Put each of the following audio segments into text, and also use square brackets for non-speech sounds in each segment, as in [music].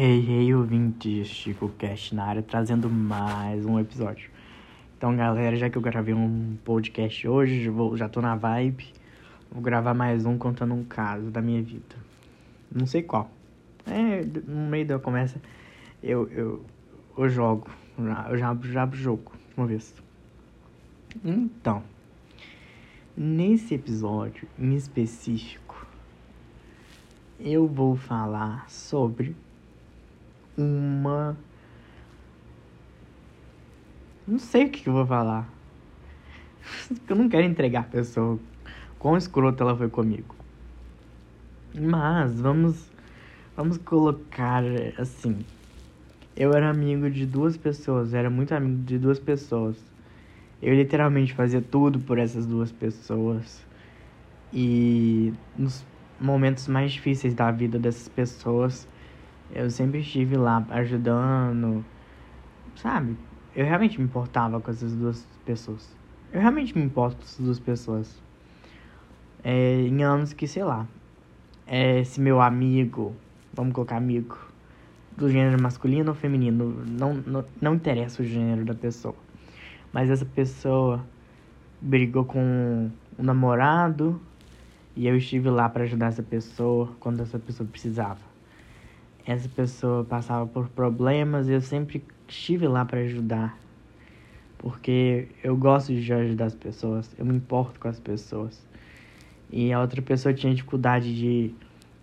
Hey, hey, ouvintes, Chico Cast na área, trazendo mais um episódio. Então, galera, já que eu gravei um podcast hoje, já tô na vibe, vou gravar mais um contando um caso da minha vida. Não sei qual. É, no meio da conversa, eu, eu, eu jogo, eu já, já abro o jogo, uma vez. Então, nesse episódio em específico, eu vou falar sobre uma. Não sei o que eu vou falar. [laughs] Eu não quero entregar a pessoa quão escrota ela foi comigo. Mas vamos vamos colocar assim. Eu era amigo de duas pessoas, era muito amigo de duas pessoas. Eu literalmente fazia tudo por essas duas pessoas. E nos momentos mais difíceis da vida dessas pessoas, eu sempre estive lá ajudando, sabe? Eu realmente me importava com essas duas pessoas. Eu realmente me importo com essas duas pessoas. É, em anos que, sei lá, é, esse meu amigo, vamos colocar amigo, do gênero masculino ou feminino, não, não, não interessa o gênero da pessoa. Mas essa pessoa brigou com o namorado e eu estive lá para ajudar essa pessoa quando essa pessoa precisava essa pessoa passava por problemas e eu sempre estive lá para ajudar. Porque eu gosto de ajudar as pessoas, eu me importo com as pessoas. E a outra pessoa tinha dificuldade de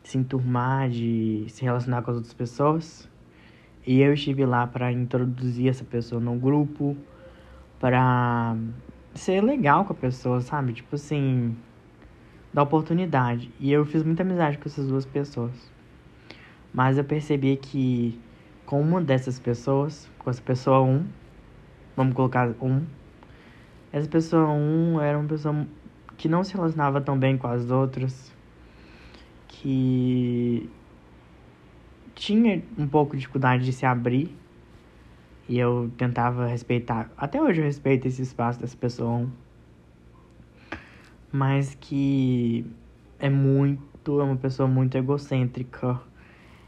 se enturmar, de se relacionar com as outras pessoas. E eu estive lá para introduzir essa pessoa no grupo, para ser legal com a pessoa, sabe? Tipo assim, dar oportunidade. E eu fiz muita amizade com essas duas pessoas. Mas eu percebi que com uma dessas pessoas, com essa pessoa 1, um, vamos colocar 1, um, essa pessoa 1 um era uma pessoa que não se relacionava tão bem com as outras, que tinha um pouco de dificuldade de se abrir, e eu tentava respeitar, até hoje eu respeito esse espaço dessa pessoa 1, mas que é muito, é uma pessoa muito egocêntrica,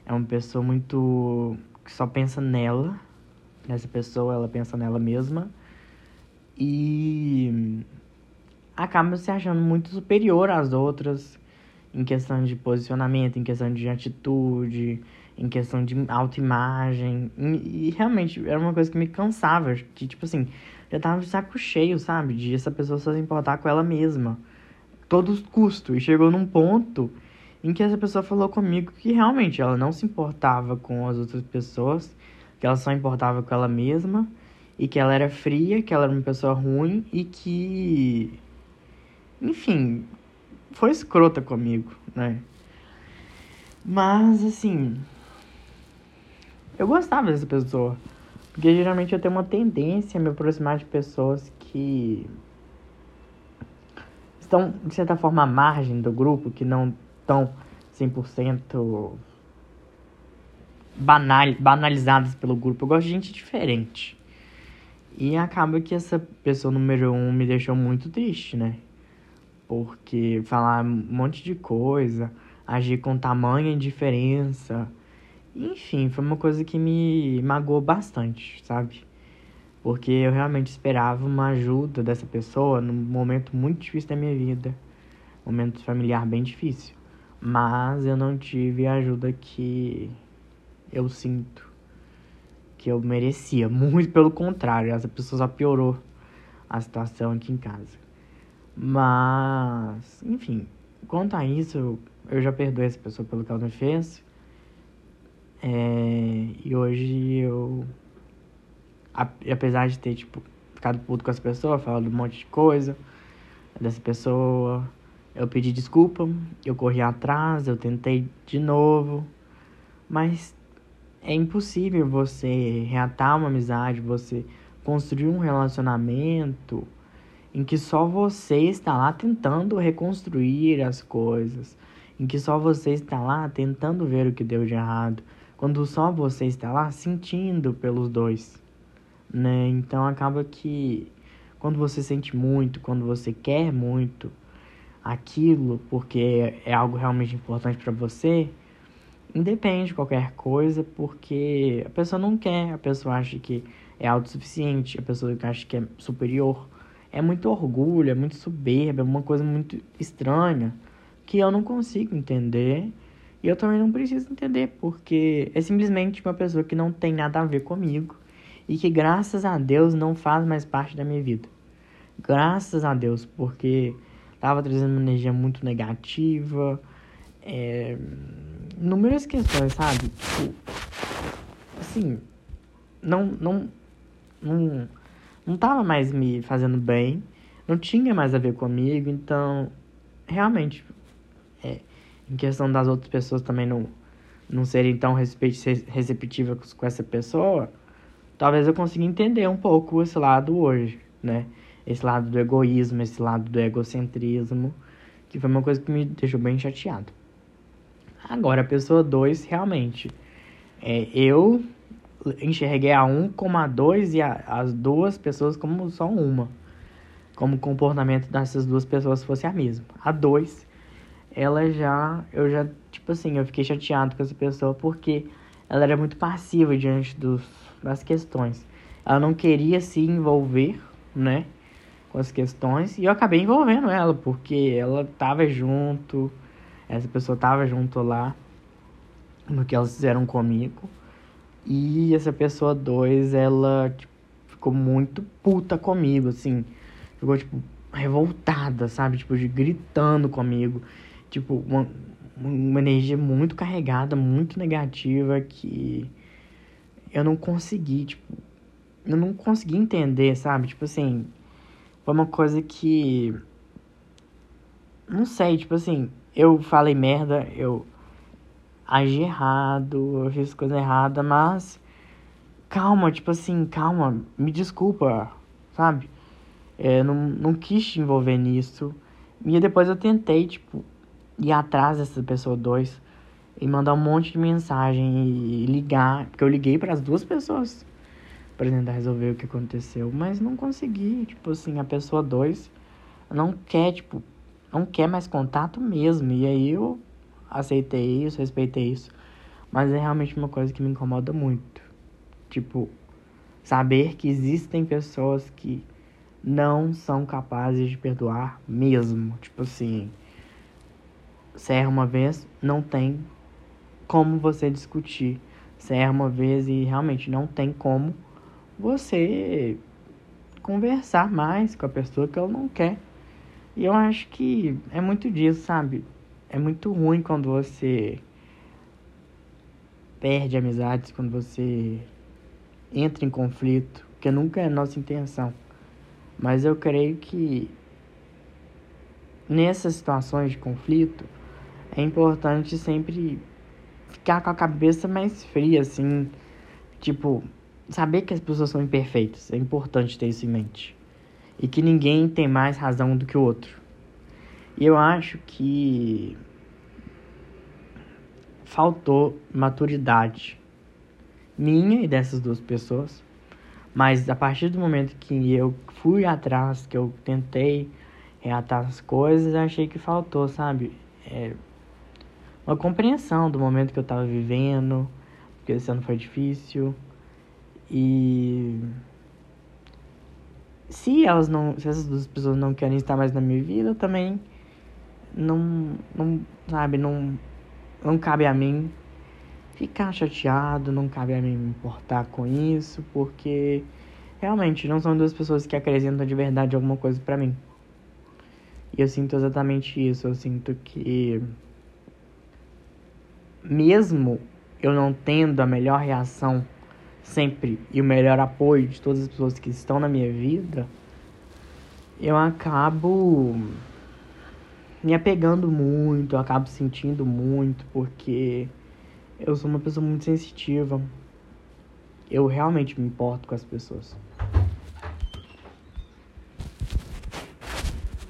é uma pessoa muito que só pensa nela, nessa pessoa, ela pensa nela mesma e acaba se achando muito superior às outras em questão de posicionamento, em questão de atitude, em questão de autoimagem. E, realmente era uma coisa que me cansava, que tipo assim, já tava de saco cheio, sabe? De essa pessoa só se importar com ela mesma. Todos os custos. E chegou num ponto em que essa pessoa falou comigo que realmente ela não se importava com as outras pessoas, que ela só importava com ela mesma e que ela era fria, que ela era uma pessoa ruim e que enfim, foi escrota comigo, né? Mas assim, eu gostava dessa pessoa, porque geralmente eu tenho uma tendência a me aproximar de pessoas que estão de certa forma à margem do grupo, que não tão 100% banal, banalizadas pelo grupo. Eu gosto de gente diferente. E acaba que essa pessoa número um me deixou muito triste, né? Porque falar um monte de coisa, agir com tamanha indiferença. Enfim, foi uma coisa que me magoou bastante, sabe? Porque eu realmente esperava uma ajuda dessa pessoa num momento muito difícil da minha vida. Momento familiar bem difícil. Mas eu não tive a ajuda que eu sinto que eu merecia. [laughs] Muito pelo contrário, essa pessoa só piorou a situação aqui em casa. Mas, enfim, quanto a isso, eu já perdoei essa pessoa pelo que ela me fez. É, e hoje eu, apesar de ter, tipo, ficado puto com essa pessoa, falando um monte de coisa dessa pessoa, eu pedi desculpa, eu corri atrás, eu tentei de novo, mas é impossível você reatar uma amizade, você construir um relacionamento em que só você está lá tentando reconstruir as coisas, em que só você está lá tentando ver o que deu de errado, quando só você está lá sentindo pelos dois, né? Então acaba que quando você sente muito, quando você quer muito, aquilo porque é algo realmente importante para você, independe de qualquer coisa, porque a pessoa não quer, a pessoa acha que é autossuficiente, a pessoa acha que é superior. É muito orgulho, é muito soberba, é uma coisa muito estranha que eu não consigo entender e eu também não preciso entender, porque é simplesmente uma pessoa que não tem nada a ver comigo e que graças a Deus não faz mais parte da minha vida. Graças a Deus, porque tava trazendo uma energia muito negativa, é, inúmeras questões, sabe? Tipo, assim, não, não, não, não tava mais me fazendo bem, não tinha mais a ver comigo, então, realmente, é, em questão das outras pessoas também não, não serem tão receptivas com essa pessoa, talvez eu consiga entender um pouco esse lado hoje, né? Esse lado do egoísmo, esse lado do egocentrismo, que foi uma coisa que me deixou bem chateado. Agora, a pessoa 2, realmente, é, eu enxerguei a 1 um como a 2 e a, as duas pessoas como só uma. Como o comportamento dessas duas pessoas fosse a mesma. A 2, ela já, eu já, tipo assim, eu fiquei chateado com essa pessoa porque ela era muito passiva diante dos, das questões. Ela não queria se envolver, né, com as questões e eu acabei envolvendo ela porque ela tava junto essa pessoa tava junto lá no que elas fizeram comigo. E essa pessoa 2, ela tipo, ficou muito puta comigo, assim. Ficou, tipo, revoltada, sabe? Tipo, de, gritando comigo. Tipo, uma, uma energia muito carregada, muito negativa que eu não consegui, tipo, eu não consegui entender, sabe? Tipo assim, foi uma coisa que não sei, tipo assim, eu falei merda, eu agi errado, eu fiz coisa errada, mas calma, tipo assim, calma, me desculpa, sabe? É, não, não quis te envolver nisso. E depois eu tentei, tipo, ir atrás dessa pessoa dois e mandar um monte de mensagem e ligar, porque eu liguei para as duas pessoas para tentar resolver o que aconteceu, mas não consegui, tipo assim, a pessoa dois não quer, tipo, não quer mais contato mesmo. E aí eu aceitei isso, respeitei isso. Mas é realmente uma coisa que me incomoda muito. Tipo, saber que existem pessoas que não são capazes de perdoar mesmo. Tipo assim, se erra uma vez, não tem como você discutir. Se erra uma vez e realmente não tem como você conversar mais com a pessoa que ela não quer. E eu acho que é muito disso, sabe? É muito ruim quando você perde amizades, quando você entra em conflito, que nunca é nossa intenção. Mas eu creio que nessas situações de conflito é importante sempre ficar com a cabeça mais fria, assim, tipo, saber que as pessoas são imperfeitas. É importante ter isso em mente e que ninguém tem mais razão do que o outro. E eu acho que faltou maturidade minha e dessas duas pessoas. Mas a partir do momento que eu fui atrás, que eu tentei reatar as coisas, achei que faltou, sabe? É, uma compreensão do momento que eu tava vivendo, porque esse ano foi difícil. E se elas não, se essas duas pessoas não querem estar mais na minha vida, também não, não sabe, não, não cabe a mim ficar chateado, não cabe a mim me importar com isso, porque realmente não são duas pessoas que acrescentam de verdade alguma coisa para mim. E eu sinto exatamente isso, eu sinto que mesmo eu não tendo a melhor reação sempre e o melhor apoio de todas as pessoas que estão na minha vida, eu acabo me apegando muito, eu acabo sentindo muito, porque eu sou uma pessoa muito sensitiva. Eu realmente me importo com as pessoas.